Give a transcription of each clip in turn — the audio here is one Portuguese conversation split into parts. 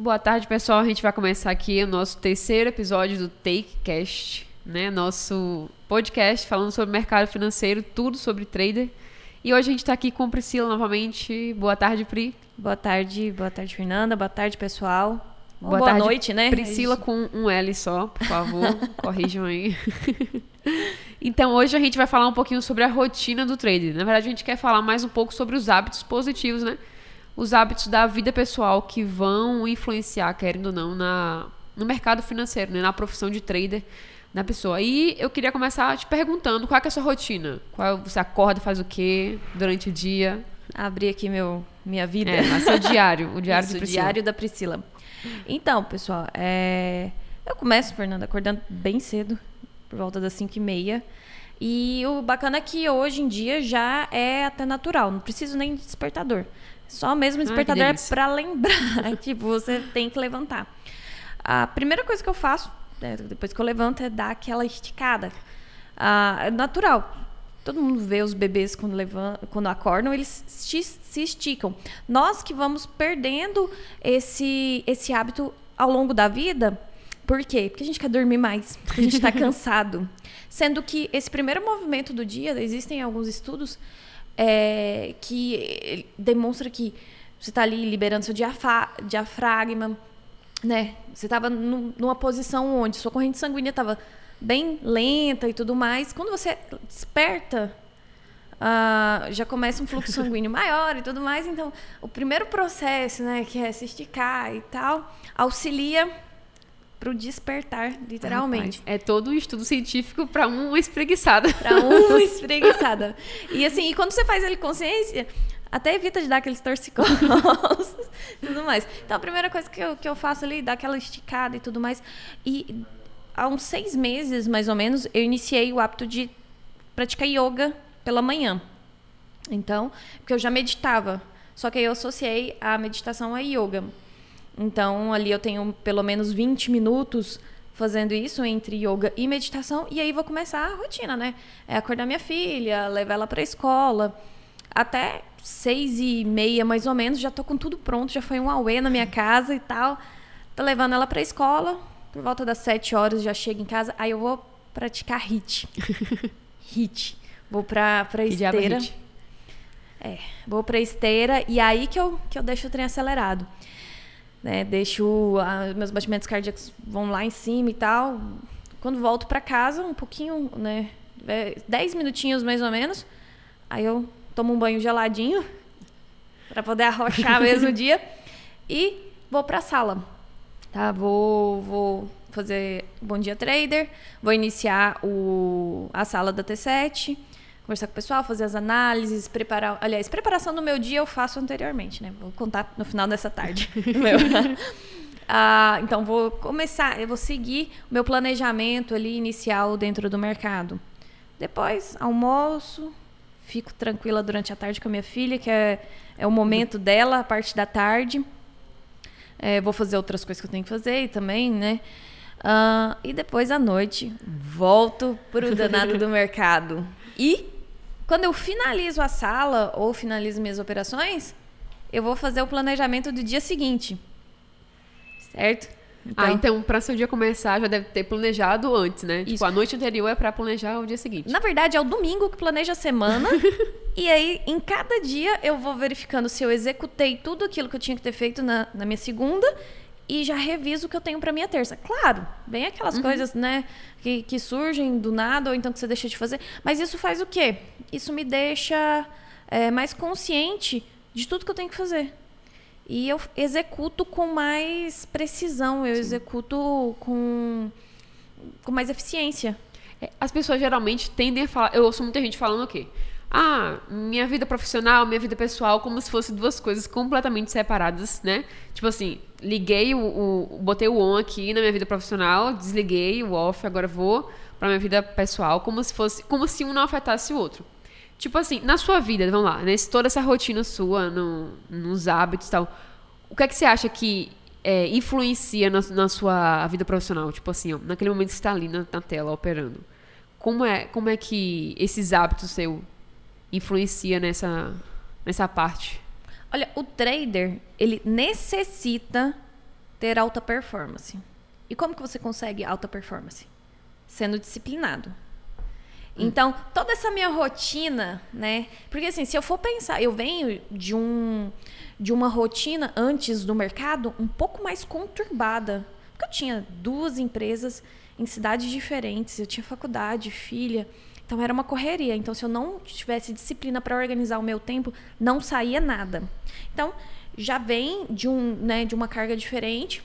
Boa tarde, pessoal. A gente vai começar aqui o nosso terceiro episódio do TakeCast, né? Nosso podcast falando sobre mercado financeiro, tudo sobre trader. E hoje a gente está aqui com Priscila novamente. Boa tarde, Pri. Boa tarde, boa tarde, Fernanda. Boa tarde, pessoal. Boa, boa tarde, noite, né? Priscila com um L só, por favor, corrijam aí. então, hoje a gente vai falar um pouquinho sobre a rotina do trader. Na verdade, a gente quer falar mais um pouco sobre os hábitos positivos, né? Os hábitos da vida pessoal que vão influenciar, querendo ou não, na, no mercado financeiro, né? na profissão de trader da pessoa. E eu queria começar te perguntando qual é, é a sua rotina? Qual, você acorda, faz o quê durante o dia? Abri aqui meu, minha vida. É, seu diário, o diário Isso, do diário da Priscila. Então, pessoal, é... eu começo, Fernanda, acordando bem cedo, por volta das 5 e meia. E o bacana é que hoje em dia já é até natural, não preciso nem de despertador. Só mesmo despertador é para lembrar. tipo, você tem que levantar. A primeira coisa que eu faço, né, depois que eu levanto, é dar aquela esticada. Ah, é natural. Todo mundo vê os bebês quando, levantam, quando acordam, eles se esticam. Nós que vamos perdendo esse, esse hábito ao longo da vida, por quê? Porque a gente quer dormir mais, porque a gente está cansado. Sendo que esse primeiro movimento do dia, existem alguns estudos é, que demonstra que você está ali liberando seu diafragma, né? Você estava numa posição onde sua corrente sanguínea estava bem lenta e tudo mais. Quando você desperta, uh, já começa um fluxo sanguíneo maior e tudo mais. Então, o primeiro processo, né, que é se esticar e tal, auxilia para o despertar, literalmente. é todo um estudo científico para uma espreguiçada. Para uma espreguiçada. e assim, e quando você faz ele consciência, até evita de dar aqueles torcicolos e tudo mais. Então, a primeira coisa que eu, que eu faço ali, dar aquela esticada e tudo mais. E há uns seis meses, mais ou menos, eu iniciei o hábito de praticar yoga pela manhã. Então, porque eu já meditava, só que aí eu associei a meditação a yoga. Então, ali eu tenho pelo menos 20 minutos fazendo isso entre yoga e meditação, e aí vou começar a rotina, né? É acordar minha filha, levar ela para a escola. Até seis e meia, mais ou menos, já tô com tudo pronto, já foi um auê na minha casa e tal. Tô levando ela para a escola, por volta das sete horas já chego em casa, aí eu vou praticar HIT. HIT. Vou pra, pra esteira. É, vou pra esteira e aí que eu, que eu deixo o trem acelerado. Né, deixo a, meus batimentos cardíacos vão lá em cima e tal. Quando volto para casa, um pouquinho, né, é, dez minutinhos mais ou menos, aí eu tomo um banho geladinho para poder arrochar mesmo dia e vou para a sala Tá, vou, vou fazer Bom Dia Trader, vou iniciar o, a sala da T7, conversar com o pessoal, fazer as análises, preparar. Aliás, preparação do meu dia eu faço anteriormente, né? Vou contar no final dessa tarde. ah, então, vou começar, eu vou seguir o meu planejamento ali inicial dentro do mercado. Depois, almoço, fico tranquila durante a tarde com a minha filha, que é, é o momento dela, a parte da tarde. É, vou fazer outras coisas que eu tenho que fazer também, né? Uh, e depois à noite volto pro danado do mercado. E quando eu finalizo a sala ou finalizo minhas operações, eu vou fazer o planejamento do dia seguinte. Certo? Então, ah, então para seu dia começar já deve ter planejado antes, né? Tipo, isso. Tipo, a noite anterior é para planejar o dia seguinte. Na verdade, é o domingo que planeja a semana. e aí, em cada dia, eu vou verificando se eu executei tudo aquilo que eu tinha que ter feito na, na minha segunda e já reviso o que eu tenho para minha terça. Claro, bem aquelas uhum. coisas, né, que, que surgem do nada ou então que você deixa de fazer. Mas isso faz o quê? Isso me deixa é, mais consciente de tudo que eu tenho que fazer. E eu executo com mais precisão, eu Sim. executo com, com mais eficiência. É, as pessoas geralmente tendem a falar. Eu ouço muita gente falando o quê? Ah, minha vida profissional, minha vida pessoal, como se fossem duas coisas completamente separadas, né? Tipo assim, liguei o, o, botei o on aqui na minha vida profissional, desliguei o off, agora vou para minha vida pessoal, como se fosse, como se um não afetasse o outro. Tipo assim, na sua vida, vamos lá, nesse, toda essa rotina sua, no, nos hábitos e tal, o que é que você acha que é, influencia na, na, sua vida profissional? Tipo assim, ó, naquele momento que você está ali na, na, tela operando. Como é, como é que esses hábitos seu influencia nessa, nessa parte? Olha, o trader, ele necessita ter alta performance. E como que você consegue alta performance? Sendo disciplinado. Então, toda essa minha rotina, né? Porque assim, se eu for pensar, eu venho de um de uma rotina antes do mercado um pouco mais conturbada. Porque eu tinha duas empresas em cidades diferentes, eu tinha faculdade, filha. Então era uma correria. Então, se eu não tivesse disciplina para organizar o meu tempo, não saía nada. Então, já vem de, um, né, de uma carga diferente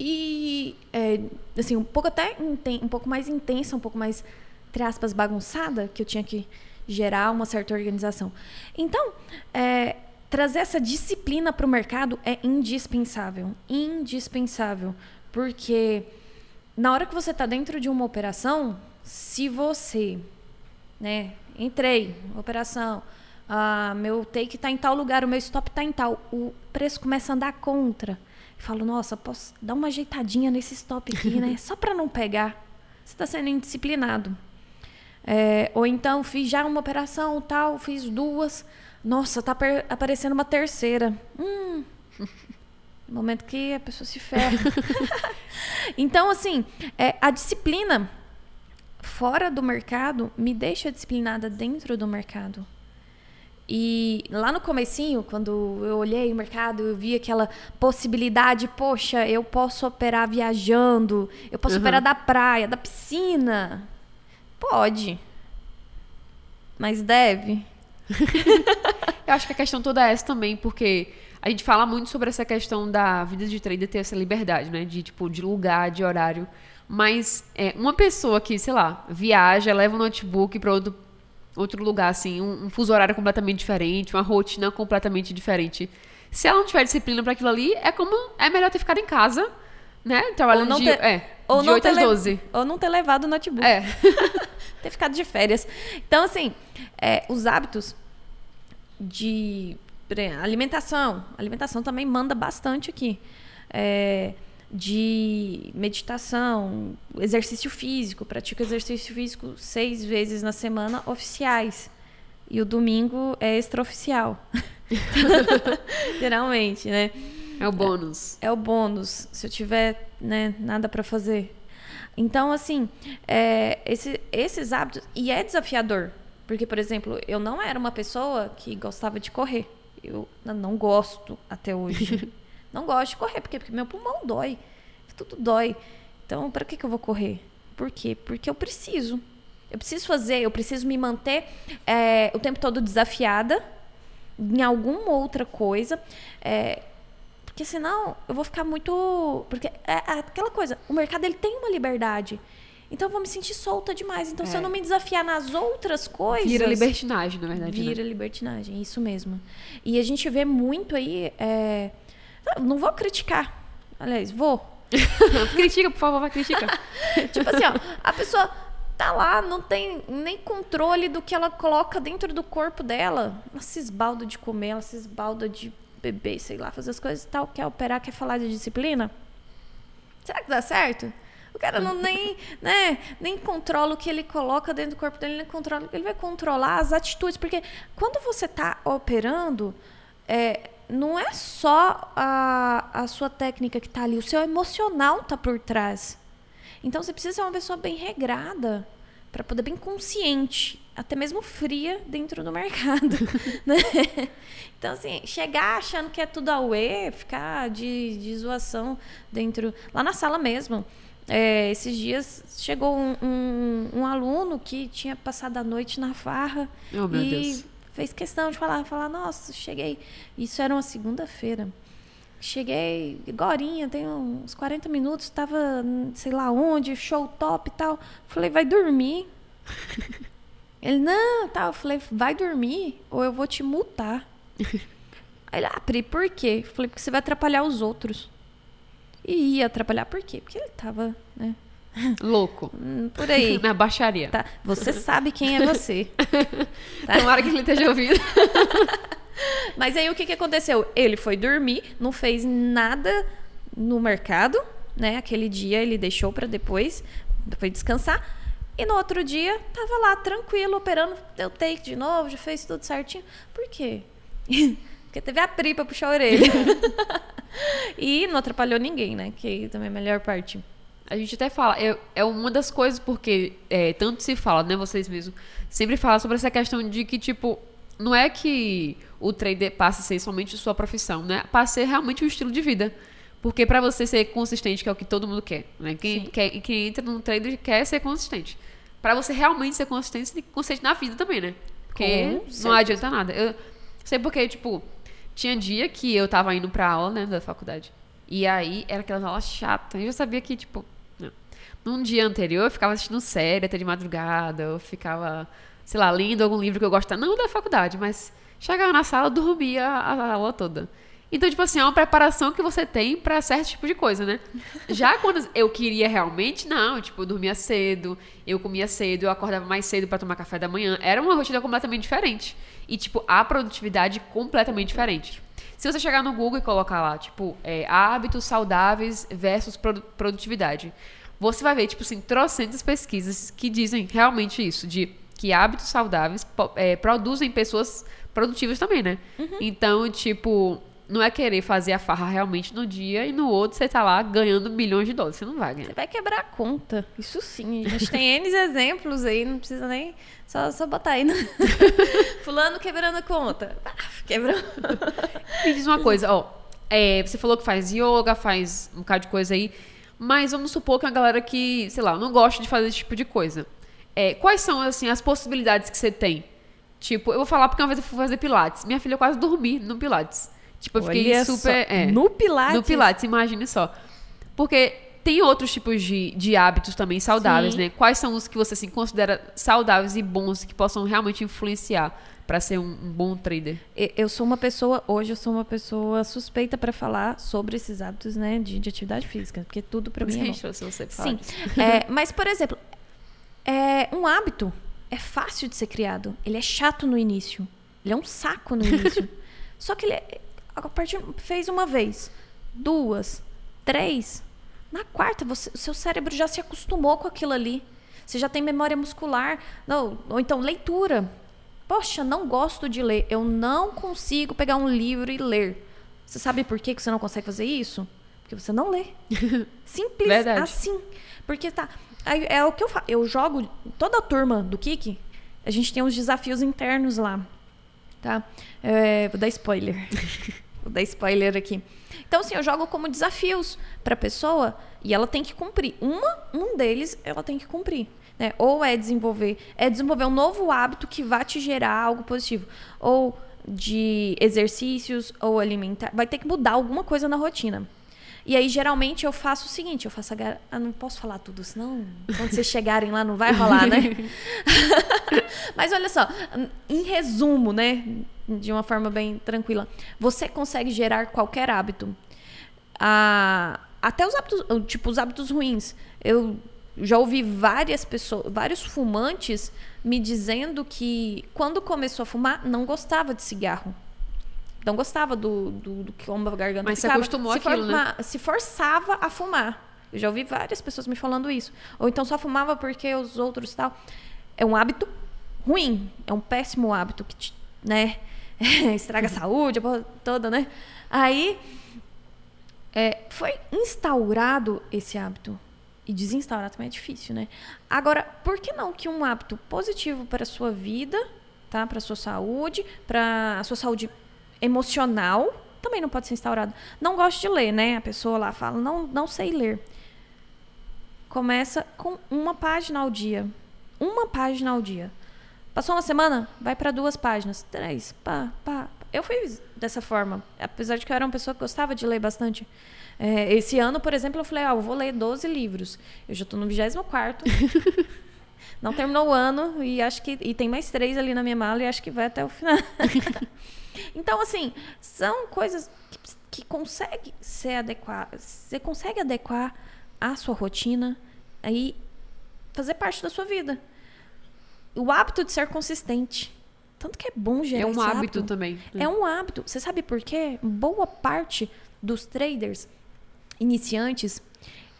e é, assim um pouco até um pouco mais intensa, um pouco mais entre aspas bagunçada que eu tinha que gerar uma certa organização. Então, é, trazer essa disciplina para o mercado é indispensável, indispensável, porque na hora que você está dentro de uma operação, se você, né, entrei, operação, ah, meu take está em tal lugar, o meu stop está em tal, o preço começa a andar contra. Eu falo, nossa, posso dar uma ajeitadinha nesse stop aqui, né? Só para não pegar. Você está sendo indisciplinado. É, ou então fiz já uma operação tal, fiz duas. Nossa, tá aparecendo uma terceira. Hum. Momento que a pessoa se ferra. então, assim, é, a disciplina fora do mercado me deixa disciplinada dentro do mercado. E lá no comecinho, quando eu olhei o mercado, eu vi aquela possibilidade, poxa, eu posso operar viajando, eu posso uhum. operar da praia, da piscina. Pode. Mas deve. eu acho que a questão toda é essa também, porque a gente fala muito sobre essa questão da vida de trader ter essa liberdade, né? De tipo, de lugar, de horário. Mas é, uma pessoa que, sei lá, viaja, leva o notebook para outro outro lugar, assim, um, um, fuso horário completamente diferente, uma rotina completamente diferente. Se ela não tiver disciplina para aquilo ali, é como é melhor ter ficado em casa, né? Trabalhando de, ter, é, ou de 8 às 12. Ou não ter levado o notebook. É. ter ficado de férias. Então, assim, é, os hábitos de alimentação. Alimentação também manda bastante aqui. É, de meditação, exercício físico. Pratico exercício físico seis vezes na semana oficiais. E o domingo é extraoficial. Geralmente, né? É o bônus. É, é o bônus, se eu tiver né, nada para fazer. Então, assim, é, esse, esses hábitos. E é desafiador. Porque, por exemplo, eu não era uma pessoa que gostava de correr. Eu não gosto até hoje. Não gosto de correr, porque, porque meu pulmão dói. Tudo dói. Então, para que, que eu vou correr? Por quê? Porque eu preciso. Eu preciso fazer, eu preciso me manter é, o tempo todo desafiada em alguma outra coisa. É, porque senão eu vou ficar muito. Porque é, é, aquela coisa, o mercado ele tem uma liberdade. Então eu vou me sentir solta demais. Então, é. se eu é. não me desafiar nas outras coisas. Vira libertinagem, na verdade. Vira né? libertinagem, isso mesmo. E a gente vê muito aí. É, não vou criticar. Aliás, vou. Critica, por favor, vai criticar. tipo assim, ó, a pessoa tá lá, não tem nem controle do que ela coloca dentro do corpo dela. Ela se esbalda de comer, ela se esbalda de beber, sei lá, fazer as coisas e tal, quer operar, quer falar de disciplina. Será que dá certo? O cara não nem, né, nem controla o que ele coloca dentro do corpo dele, nem controla, ele vai controlar as atitudes, porque quando você está operando, é, não é só a, a sua técnica que está ali, o seu emocional está por trás. Então você precisa ser uma pessoa bem regrada para poder bem consciente, até mesmo fria dentro do mercado, né? Então assim, chegar achando que é tudo auê, ficar de, de zoação dentro, lá na sala mesmo. É, esses dias chegou um, um, um, aluno que tinha passado a noite na farra oh, e Deus fez questão de falar, falar, nossa, cheguei. Isso era uma segunda-feira. Cheguei agorinha, tem uns 40 minutos, estava sei lá onde, show top e tal. Falei, vai dormir. Ele, não, tal. Eu falei, vai dormir ou eu vou te multar. Aí ele, ah, Pri, por quê? Eu falei, porque você vai atrapalhar os outros. E ia atrapalhar por quê? Porque ele tava, né? Louco. Hum, por aí. Na baixaria. Tá. Você sabe quem é você. Tá? Tomara que ele esteja ouvindo. Mas aí o que, que aconteceu? Ele foi dormir, não fez nada no mercado, né? Aquele dia ele deixou para depois, foi descansar. E no outro dia, tava lá tranquilo, operando, deu take de novo, já fez tudo certinho. Por quê? Porque teve a pri pra puxar a orelha. e não atrapalhou ninguém, né? Que também é a melhor parte. A gente até fala, é, é uma das coisas porque é, tanto se fala, né, vocês mesmos, sempre falam sobre essa questão de que, tipo, não é que o trader passa a ser somente sua profissão, né? Passa a ser realmente um estilo de vida. Porque para você ser consistente, que é o que todo mundo quer, né? Quem, quer, quem entra num trader quer ser consistente. Para você realmente ser consistente, você tem que ser consistente na vida também, né? Porque não adianta nada. Eu sei porque, tipo, tinha dia que eu tava indo pra aula, né, da faculdade. E aí era aquelas aulas chatas. Eu já sabia que, tipo. Num dia anterior eu ficava assistindo série até de madrugada, eu ficava, sei lá, lendo algum livro que eu gostava, não da faculdade, mas chegava na sala, dormia a, a aula toda. Então, tipo assim, é uma preparação que você tem para certo tipo de coisa, né? Já quando eu queria realmente, não, tipo, eu dormia cedo, eu comia cedo, eu acordava mais cedo para tomar café da manhã. Era uma rotina completamente diferente. E, tipo, a produtividade completamente diferente. Se você chegar no Google e colocar lá, tipo, é, hábitos saudáveis versus produtividade, você vai ver, tipo assim, trocentas pesquisas que dizem realmente isso, de que hábitos saudáveis é, produzem pessoas produtivas também, né? Uhum. Então, tipo, não é querer fazer a farra realmente no dia e no outro você tá lá ganhando milhões de dólares. Você não vai ganhar. Você vai quebrar a conta. Isso sim. A gente tem N exemplos aí, não precisa nem. Só, só botar aí. No... Fulano quebrando a conta. Quebrou. Me diz uma coisa, ó. É, você falou que faz yoga, faz um bocado de coisa aí. Mas vamos supor que a galera que, sei lá, não gosta de fazer esse tipo de coisa. É, quais são, assim, as possibilidades que você tem? Tipo, eu vou falar porque uma vez eu fui fazer Pilates. Minha filha quase dormi no Pilates. Tipo, eu fiquei Olha super. É, no Pilates? No Pilates, imagine só. Porque tem outros tipos de, de hábitos também saudáveis, Sim. né? Quais são os que você assim, considera saudáveis e bons que possam realmente influenciar para ser um, um, bom trader? Eu sou uma pessoa, hoje eu sou uma pessoa suspeita para falar sobre esses hábitos, né, de, de atividade física, porque tudo para mim é bom. Você Sim, é, mas por exemplo, é, um hábito é fácil de ser criado. Ele é chato no início. Ele é um saco no início. Só que ele é, a partir, fez uma vez, duas, três. Na quarta, você, o seu cérebro já se acostumou com aquilo ali. Você já tem memória muscular. Não, ou então leitura. Poxa, não gosto de ler. Eu não consigo pegar um livro e ler. Você sabe por que você não consegue fazer isso? Porque você não lê. Simples Verdade. assim. Porque tá. É o que eu faço. Eu jogo. Toda a turma do Kik, a gente tem uns desafios internos lá. Tá? É, vou dar spoiler. Vou dar spoiler aqui. Então, assim, eu jogo como desafios para a pessoa e ela tem que cumprir. Uma, um deles ela tem que cumprir. Né? Ou é desenvolver, é desenvolver um novo hábito que vai te gerar algo positivo. Ou de exercícios ou alimentar. Vai ter que mudar alguma coisa na rotina. E aí, geralmente, eu faço o seguinte: eu faço a. Gar... Ah, não posso falar tudo, senão quando vocês chegarem lá não vai rolar, né? Mas olha só, em resumo, né? De uma forma bem tranquila, você consegue gerar qualquer hábito. Ah, até os hábitos, tipo, os hábitos ruins. Eu já ouvi várias pessoas, vários fumantes me dizendo que quando começou a fumar, não gostava de cigarro não gostava do, do, do como a garganta Mas ficava. se acostumou se àquilo, né? Se forçava a fumar. Eu já ouvi várias pessoas me falando isso. Ou então só fumava porque os outros tal. É um hábito ruim. É um péssimo hábito que, te, né? estraga a saúde, a porra toda, né? Aí é, foi instaurado esse hábito. E desinstaurar também é difícil, né? Agora, por que não que um hábito positivo para a sua vida, tá? Para a sua saúde, para a sua saúde emocional também não pode ser instaurado. Não gosto de ler, né? A pessoa lá fala, não, não sei ler. Começa com uma página ao dia. Uma página ao dia. Passou uma semana? Vai para duas páginas. Três. Pá, pá. Eu fui dessa forma. Apesar de que eu era uma pessoa que gostava de ler bastante. É, esse ano, por exemplo, eu falei, ah, eu vou ler 12 livros. Eu já estou no 24 Não terminou o ano e acho que e tem mais três ali na minha mala e acho que vai até o final. Então, assim, são coisas que, que consegue ser adequar, você consegue adequar a sua rotina aí fazer parte da sua vida. O hábito de ser consistente. Tanto que é bom gerar É um hábito, hábito, também. Né? É um hábito. Você sabe por quê? Boa parte dos traders iniciantes,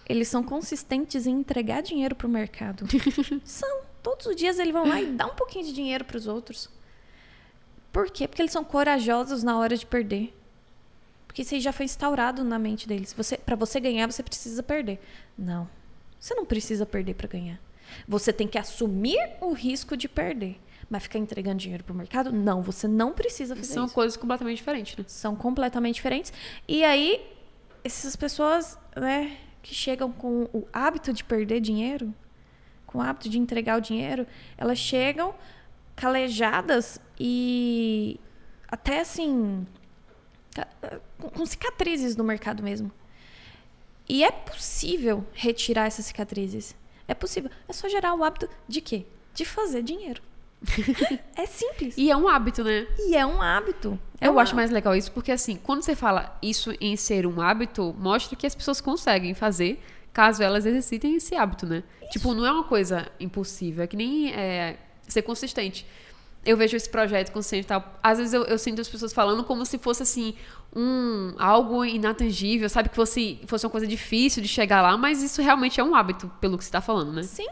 eles são consistentes em entregar dinheiro para o mercado. são. Todos os dias eles vão lá e dão um pouquinho de dinheiro para os outros. Por quê? Porque eles são corajosos na hora de perder. Porque isso aí já foi instaurado na mente deles. Você, para você ganhar, você precisa perder. Não. Você não precisa perder para ganhar. Você tem que assumir o risco de perder. Mas ficar entregando dinheiro para o mercado? Não, você não precisa fazer São isso. coisas completamente diferentes, né? São completamente diferentes. E aí, essas pessoas, né, que chegam com o hábito de perder dinheiro, com o hábito de entregar o dinheiro, elas chegam calejadas e até assim com cicatrizes no mercado mesmo. E é possível retirar essas cicatrizes. É possível. É só gerar o hábito de quê? De fazer dinheiro. É simples. E é um hábito, né? E é um hábito. É Eu um acho mais legal isso porque, assim, quando você fala isso em ser um hábito, mostra que as pessoas conseguem fazer caso elas exercitem esse hábito, né? Tipo, não é uma coisa impossível, é que nem é, ser consistente. Eu vejo esse projeto consistente e tal. Às vezes eu, eu sinto as pessoas falando como se fosse, assim, um algo inatingível, sabe? Que fosse, fosse uma coisa difícil de chegar lá, mas isso realmente é um hábito, pelo que você tá falando, né? Sim,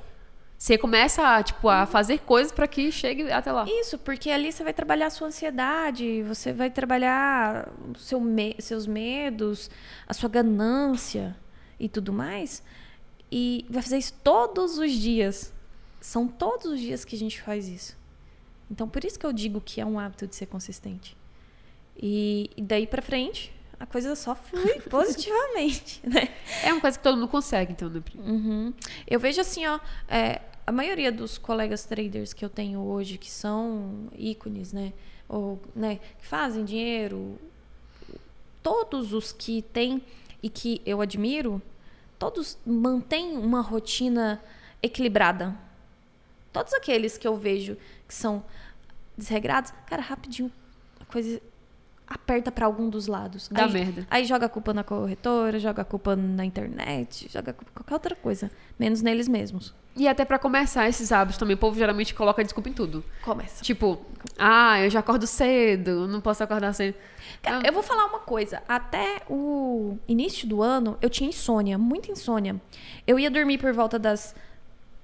Você começa, tipo, a fazer coisas para que chegue até lá. isso, porque ali você vai trabalhar a sua ansiedade, você vai trabalhar seu me- seus medos, a sua ganância e tudo mais. E vai fazer isso todos os dias. São todos os dias que a gente faz isso. Então, por isso que eu digo que é um hábito de ser consistente. E, e daí pra frente, a coisa só flui positivamente, né? É uma coisa que todo mundo consegue, então, né? Uhum. Eu vejo assim, ó, é, a maioria dos colegas traders que eu tenho hoje, que são ícones, né? Ou, né, que fazem dinheiro, todos os que têm e que eu admiro, todos mantêm uma rotina equilibrada. Todos aqueles que eu vejo que são desregrados, cara, rapidinho a coisa aperta pra algum dos lados. Dá Aí- merda. Aí joga a culpa na corretora, joga a culpa na internet, joga a culpa em qualquer outra coisa, menos neles mesmos. E até pra começar esses hábitos também, o povo geralmente coloca desculpa em tudo. Começa. Tipo, ah, eu já acordo cedo, não posso acordar cedo. Cara, Ah, eu vou falar uma coisa. Até o início do ano, eu tinha insônia, muita insônia. Eu ia dormir por volta das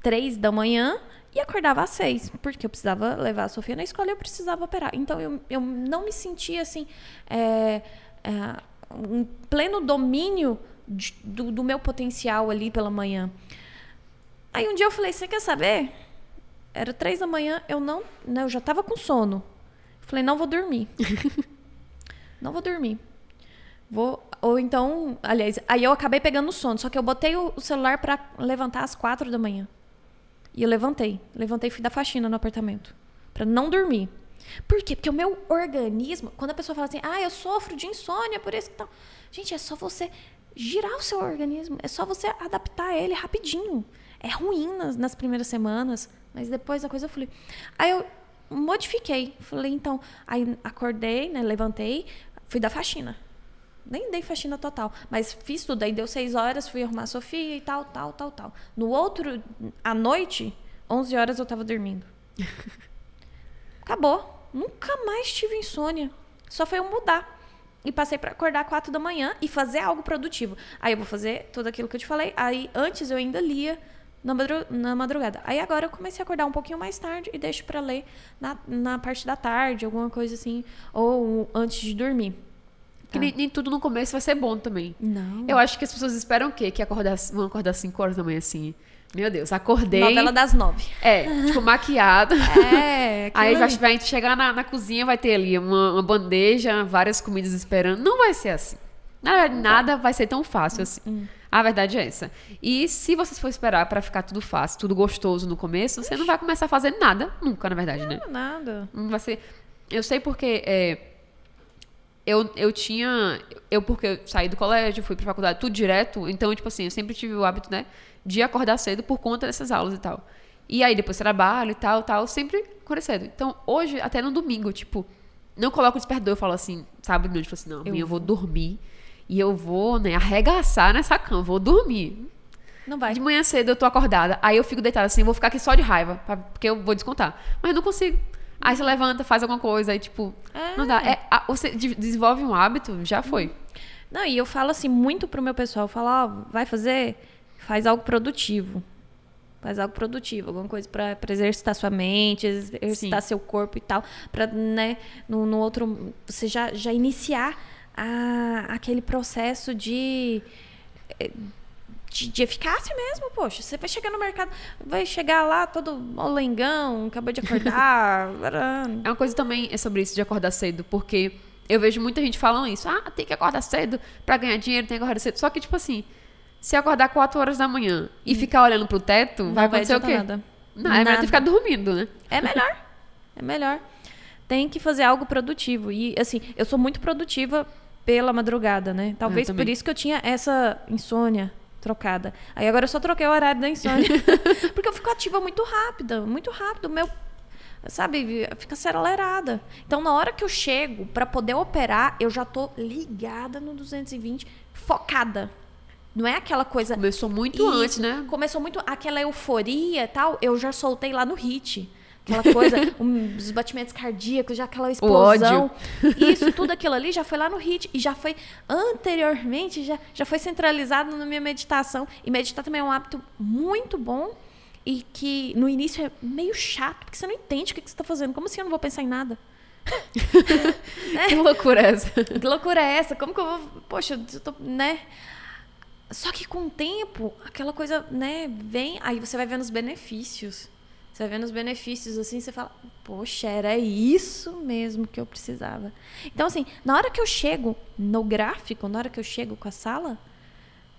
três da manhã e acordava às seis, porque eu precisava levar a Sofia na escola e eu precisava operar. Então, eu, eu não me sentia, assim, é, é, um pleno domínio de- do, do meu potencial ali pela manhã. Aí, um dia eu falei, você quer saber? Era três da manhã, eu não, né, eu já tava com sono. Falei, não vou dormir. Não vou dormir. Vou. Ou então, aliás, aí eu acabei pegando sono, só que eu botei o, celular pra levantar às quatro da manhã. E eu levantei. Levantei e fui dar faxina no apartamento. Pra não dormir. Por quê? Porque o meu organismo, quando a pessoa fala assim, ah, eu sofro de insônia, por isso que tal. Gente, é só você girar o seu organismo. É só você adaptar ele rapidinho. É ruim nas, nas primeiras semanas, mas depois a coisa flui. Aí eu modifiquei. Falei, então, aí acordei, né? Levantei, fui dar faxina. Nem dei faxina total, mas fiz tudo. Aí deu seis horas, fui arrumar a Sofia e tal, tal, tal, tal. No outro, à noite, 11 horas eu tava dormindo. Acabou. Nunca mais tive insônia. Só foi eu mudar. E passei para acordar quatro da manhã e fazer algo produtivo. Aí eu vou fazer tudo aquilo que eu te falei. Aí antes eu ainda lia na, madru- na madrugada. Aí agora eu comecei a acordar um pouquinho mais tarde e deixo para ler na, na parte da tarde, alguma coisa assim. Ou antes de dormir. Que nem, nem tudo no começo vai ser bom também. Não. Eu acho que as pessoas esperam o quê? Que acordar, vão acordar 5 horas da manhã assim. Meu Deus, acordei. Novela das nove. É, tipo, maquiada. É, Aí vai, vai chegar na, na cozinha, vai ter ali uma, uma bandeja, várias comidas esperando. Não vai ser assim. Na verdade, nada vai ser tão fácil assim. A verdade é essa. E se você for esperar pra ficar tudo fácil, tudo gostoso no começo, você não vai começar a fazer nada nunca, na verdade, né? Nada. Não vai ser. Eu sei porque é, eu, eu tinha. Eu, porque eu saí do colégio, fui pra faculdade, tudo direto. Então, tipo assim, eu sempre tive o hábito, né? De acordar cedo por conta dessas aulas e tal. E aí, depois trabalho e tal, tal, sempre acordar cedo. Então, hoje, até no domingo, tipo, não coloco o despertador, eu falo assim, sábado de noite, eu falo assim, não, amanhã eu vou dormir. E eu vou, né, arregaçar nessa cama, vou dormir. Não vai. De manhã cedo eu tô acordada. Aí eu fico deitada assim, vou ficar aqui só de raiva, pra- porque eu vou descontar. Mas eu não consigo. Aí você levanta, faz alguma coisa, aí tipo, É. não dá. É, a- você de- desenvolve um hábito, já foi. Não, e eu falo assim muito pro meu pessoal, eu falo, ó, vai fazer, faz algo produtivo. Faz algo produtivo, alguma coisa pra pra exercitar sua mente, exercitar Sim. seu corpo e tal, Pra, né, no, no outro você já já iniciar a, aquele processo de, eh, de, de eficácia mesmo, poxa. Você vai chegar no mercado, vai chegar lá todo molengão, acabou de acordar. é uma coisa também é sobre isso de acordar cedo, porque eu vejo muita gente falando isso. Ah, tem que acordar cedo para ganhar dinheiro, tem que acordar cedo. Só que, tipo assim, se acordar 4 horas da manhã e hum. ficar olhando pro teto, vai, vai acontecer o quê? Nada. Não, é nada. melhor ficar dormindo, né? É melhor. É melhor. Tem que fazer algo produtivo. E, assim, eu sou muito produtiva pela madrugada, né? Talvez por isso que eu tinha essa insônia trocada. Aí agora eu só troquei o horário da insônia. Porque eu fico ativa muito rápida, muito rápido. Meu sabe, fica acelerada. Então, na hora que eu chego para poder operar, eu já tô ligada no 220, focada. Não é aquela coisa. Começou muito Isso, antes, né? Começou muito aquela euforia e tal. Eu já soltei lá no hit. Aquela coisa, um, os batimentos cardíacos, já aquela explosão. Isso, tudo aquilo ali já foi lá no hit. E já foi anteriormente, já, já foi centralizado na minha meditação. E meditar também é um hábito muito bom e que no início é meio chato, porque você não entende o que, você está fazendo. Como assim eu não vou pensar em nada? Que loucura é essa? Que loucura é essa? Como que eu vou. Poxa, eu tô. né? Só que com o tempo, aquela coisa, né, vem, aí você vai vendo os benefícios. Você vai vendo os benefícios assim, você fala, poxa, era isso mesmo que eu precisava. Então, assim, na hora que eu chego no gráfico, na hora que eu chego com a sala,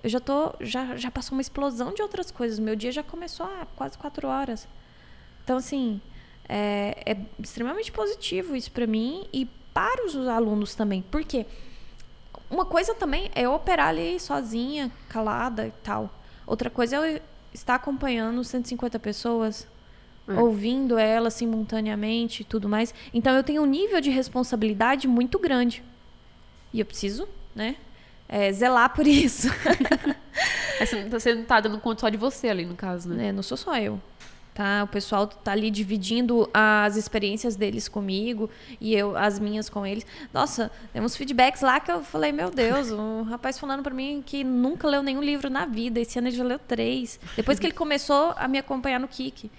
eu já tô. Já, já passou uma explosão de outras coisas. Meu dia já começou há quase quatro horas. Então, assim, é, é extremamente positivo isso para mim e para os alunos também. Por quê? Uma coisa também é operar ali sozinha, calada e tal. Outra coisa é estar acompanhando 150 pessoas, é. ouvindo elas simultaneamente e tudo mais. Então eu tenho um nível de responsabilidade muito grande. E eu preciso, né, é, zelar por isso. você não tá dando conta só de você ali, no caso, né? É, não sou só eu. Tá? O pessoal tá ali dividindo as experiências deles comigo e eu as minhas com eles. Nossa, tem uns feedbacks lá que eu falei, meu Deus, um rapaz falando para mim que nunca leu nenhum livro na vida. Esse ano ele já leu três. Depois que ele começou a me acompanhar no Kik.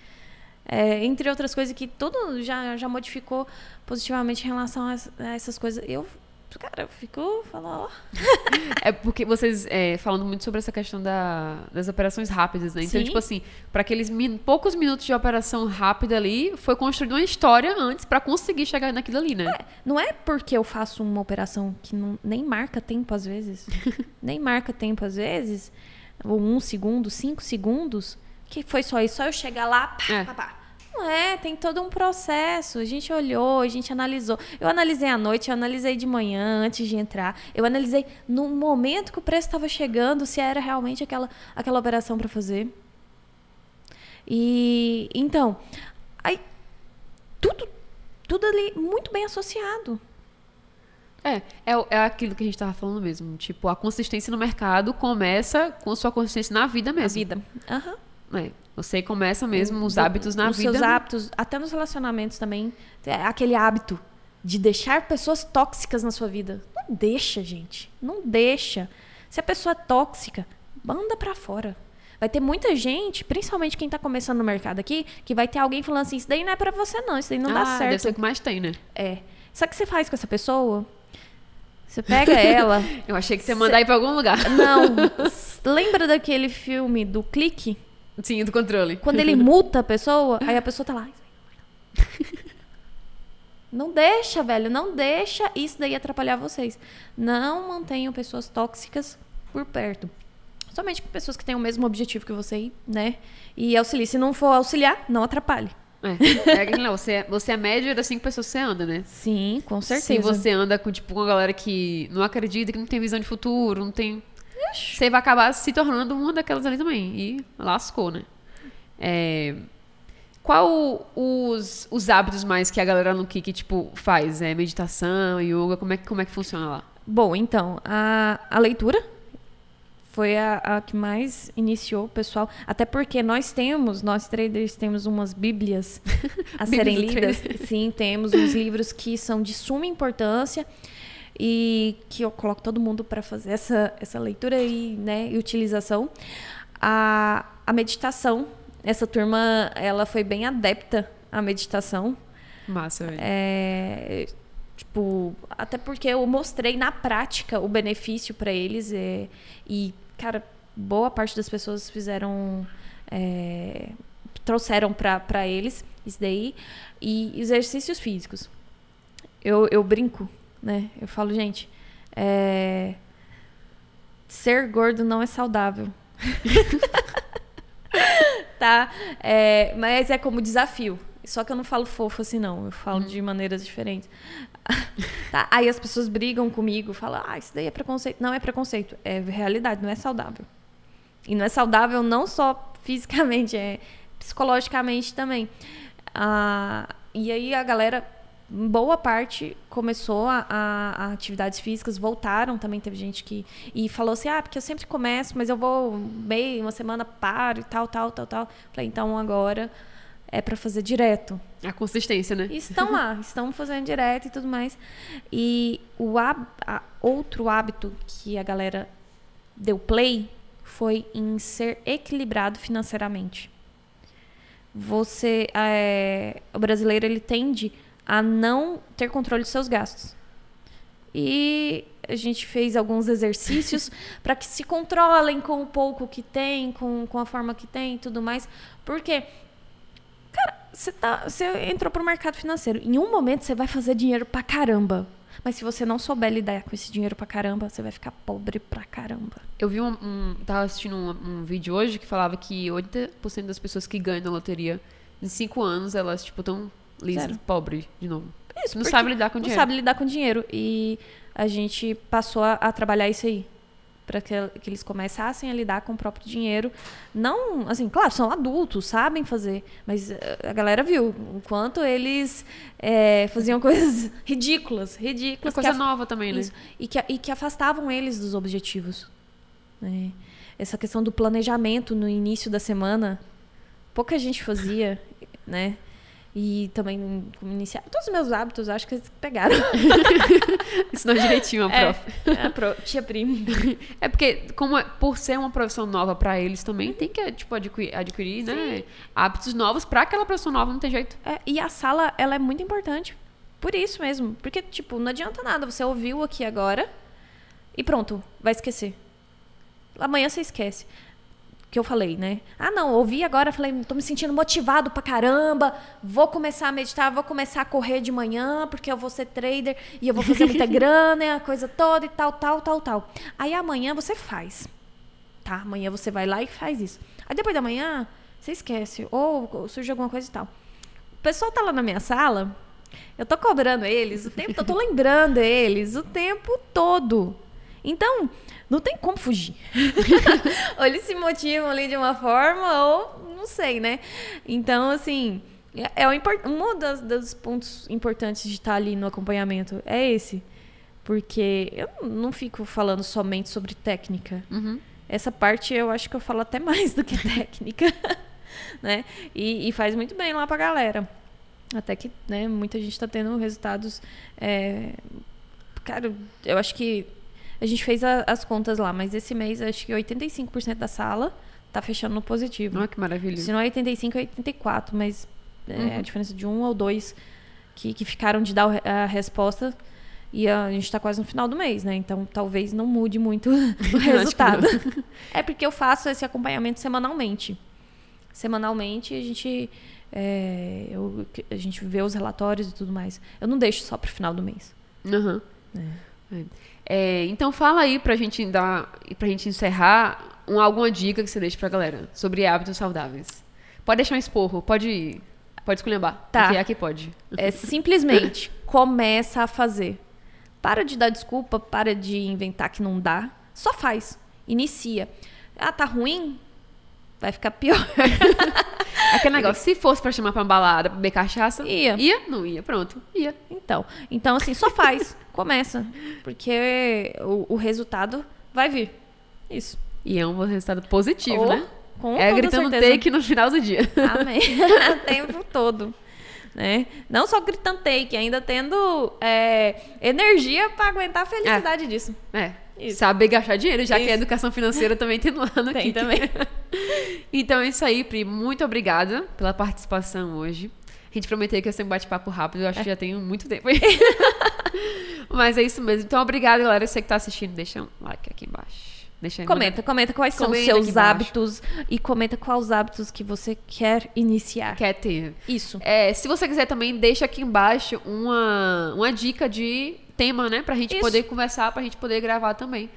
É, entre outras coisas que tudo já, já modificou positivamente em relação a, a essas coisas. Eu cara, ficou falando. é porque vocês é, falando muito sobre essa questão da, das operações rápidas, né? Então, Sim. tipo assim, para aqueles min, poucos minutos de operação rápida ali, foi construída uma história antes para conseguir chegar naquilo ali, né? É, não é porque eu faço uma operação que não, nem marca tempo às vezes, nem marca tempo às vezes, ou um segundo, cinco segundos, que foi só isso, só eu chegar lá, pá, é. pá, pá não é, tem todo um processo. A gente olhou, a gente analisou. Eu analisei à noite, eu analisei de manhã, antes de entrar. Eu analisei no momento que o preço estava chegando, se era realmente aquela, aquela operação para fazer. E então, aí tudo, tudo ali muito bem associado. É, é, é aquilo que a gente estava falando mesmo. Tipo, a consistência no mercado começa com sua consistência na vida mesmo. Na vida. Aham. Uhum. É, você começa mesmo os hábitos na os vida. Os seus hábitos, até nos relacionamentos também. É aquele hábito de deixar pessoas tóxicas na sua vida. Não deixa, gente. Não deixa. Se a pessoa é tóxica, manda para fora. Vai ter muita gente, principalmente quem tá começando no mercado aqui, que vai ter alguém falando assim: Isso daí não é para você, não. Isso daí não ah, dá certo. Deve ser o que mais tem, né? É. Sabe o que você faz com essa pessoa? Você pega ela. Eu achei que você ia mandar ir pra algum lugar. Não. Lembra daquele filme do Clique? Sim, do controle. Quando ele multa a pessoa, aí a pessoa tá lá. Não deixa, velho. Não deixa isso daí atrapalhar vocês. Não mantenham pessoas tóxicas por perto. Somente com pessoas que têm o mesmo objetivo que você, né? E auxilie. Se não for auxiliar, não atrapalhe. É, é não, você, é, você é a média das cinco pessoas que você anda, né? Sim, com certeza. Se você anda com, tipo, uma galera que não acredita, que não tem visão de futuro, não tem você vai acabar se tornando uma daquelas ali também. E lascou, né? É, qual os, os hábitos mais que a galera no Kik, tipo, faz? É meditação, yoga? Como é, como é que funciona lá? Bom, então, a, a leitura foi a, a, que mais iniciou o pessoal. Até porque nós temos, nós traders temos umas bíblias a serem lidas. Sim, temos uns livros que são de suma importância e que eu coloco todo mundo para fazer essa, essa leitura e, né, e utilização. A, a meditação, essa turma ela foi bem adepta à meditação. Massa, velho. É, Tipo, até porque eu mostrei na prática o benefício para eles. É, e, cara, boa parte das pessoas fizeram. É, trouxeram para eles isso daí. E exercícios físicos. Eu, eu brinco, né? Eu falo, gente, é, ser gordo não é saudável. tá? É, mas é como desafio. Só que eu não falo fofo assim, não. Eu falo hum. de maneiras diferentes. tá? Aí as pessoas brigam comigo, falam, ah, isso daí é preconceito. Não é preconceito, é realidade, não é saudável. E não é saudável não só fisicamente, é psicologicamente também. Ah, e aí a galera, boa parte, começou a, a, a, atividades físicas, voltaram também. Teve gente que. E falou assim: ah, porque eu sempre começo, mas eu vou meio, uma semana paro e tal, tal, tal, tal. Falei, então agora é para fazer direto. A consistência, né? E estão lá, estão fazendo direto e tudo mais. E o outro hábito que a galera deu play foi em ser equilibrado financeiramente. Você, é, o brasileiro, ele tende a não ter controle dos seus gastos. E a gente fez alguns exercícios para que se controlem com o pouco que tem, com, com a forma que tem e tudo mais. Porque Cara, você tá, você entrou pro mercado financeiro. Em um momento você vai fazer dinheiro pra caramba. Mas se você não souber lidar com esse dinheiro pra caramba, você vai ficar pobre pra caramba. Eu vi um. um tava assistindo um, um, vídeo hoje que falava que 80% das pessoas que ganham na loteria, em 5 anos, elas, tipo, tão lisas, pobre de novo. Isso, não sabe lidar com dinheiro. Não sabe lidar com dinheiro. E a gente passou a, a trabalhar isso aí para que, que, eles começassem a lidar com o próprio dinheiro. Não, assim, claro, são adultos, sabem fazer, mas eh, a galera viu o quanto eles é, faziam coisas ridículas, ridículas. Coisa nova também, né? Isso, e, que, e que afastavam eles dos objetivos. Né? Essa questão do planejamento no início da semana, pouca gente fazia, né? E também como iniciar. Todos os meus hábitos, acho que eles pegaram. Ensinou direitinho a é, prof. É, a pro, tia primo. É porque, como é, por ser uma profissão nova para eles também, tem que tipo, adquirir, adquirir né, hábitos novos para aquela profissão nova, não tem jeito. É, e a sala, ela é muito importante. Por isso mesmo. Porque, tipo, não adianta nada. Você ouviu aqui agora e pronto, vai esquecer. Amanhã você esquece que eu falei, né? Ah, não, ouvi agora, falei, tô me sentindo motivado pra caramba, vou começar a meditar, vou começar a correr de manhã, porque eu vou ser trader e eu vou fazer muita grana, a coisa toda e tal, tal, tal, tal. Aí amanhã você faz. Tá? Amanhã você vai lá e faz isso. Aí depois da manhã, você esquece, ou surge alguma coisa e tal. O pessoal tá lá na minha sala, eu tô cobrando eles o tempo, eu tô lembrando eles o tempo todo. Então, não tem como fugir. ou eles se motivam ali de uma forma, ou não sei, né? Então, assim, é, é um das, dos pontos importantes de estar ali no acompanhamento é esse. Porque eu não fico falando somente sobre técnica. Uhum. Essa parte eu acho que eu falo até mais do que técnica. né? E, e, faz muito bem lá pra galera. Até que né, muita gente está tendo resultados. É... Cara, eu acho que a gente fez a, as contas lá, mas esse mês acho que 85% da sala tá fechando no positivo. Ah, que maravilha. Se não é 85, é 84, mas é uhum. a diferença de um ou dois que, que ficaram de dar a resposta. E a gente está quase no final do mês, né? Então talvez não mude muito o resultado. é porque eu faço esse acompanhamento semanalmente. Semanalmente a gente, é, eu, a gente vê os relatórios e tudo mais. Eu não deixo só para o final do mês. Uhum. É. É. É, então fala aí pra gente dar, pra gente encerrar um, alguma dica que você deixa pra galera sobre hábitos saudáveis. Pode deixar um esporro, pode, pode esculhambar. Tá. Aqui, aqui pode. É simplesmente começa a fazer. Para de dar desculpa, para de inventar que não dá. Só faz. Inicia. Ah, tá ruim? Vai ficar pior. Aquele negócio, se fosse pra chamar pra uma balada, pra beber cachaça, ia. Ia? Não ia, pronto. Ia. Então, então assim, só faz. Começa. Porque o, o, resultado vai vir. Isso. E é um resultado positivo, oh, né? Com é gritando certeza. take no final do dia. Amém. o tempo todo. Né? Não só gritando take, ainda tendo é, energia para aguentar a felicidade é. disso. É. Isso. Saber gastar dinheiro, já isso. que a educação financeira também tem no Tem também. então é isso aí, Pri. Muito obrigada pela participação hoje. A gente prometeu que ia ser um bate-papo rápido, eu acho é. que já tem muito tempo aí. Mas é isso mesmo. Então, obrigada, galera. Você que tá assistindo, deixa um like aqui embaixo. Deixa Comenta, comenta quais são os Comenta seus hábitos e comenta quais hábitos que você quer iniciar. Quer ter. Isso. É, se você quiser também, deixa aqui embaixo uma, uma dica de tema, né? Pra gente Isso. poder conversar, pra gente poder gravar também.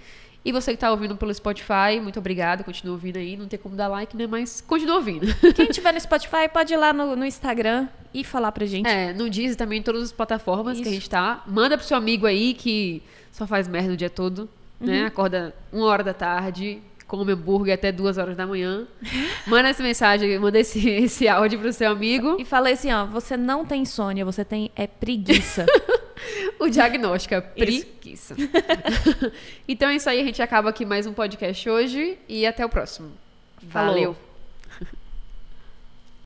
E você que tá ouvindo pelo Spotify, muito obrigada. Continua ouvindo aí. Não tem como dar like, né? Mas continua ouvindo. Quem tiver no Spotify, pode ir lá no, no Instagram e falar pra gente. É, no Deezer também, em todas as plataformas que a Isso. gente tá. Manda pro seu amigo aí que só faz merda o dia todo, né? Uhum. Acorda uma hora da tarde, come hambúrguer até duas horas da manhã. Manda essa mensagem, manda esse, esse áudio pro seu amigo. E falei assim, ó, você não tem insônia, você tem é preguiça. O diagnóstico é preguiça. então é isso aí, a gente acaba aqui mais um podcast hoje e até o próximo. Falou. Valeu!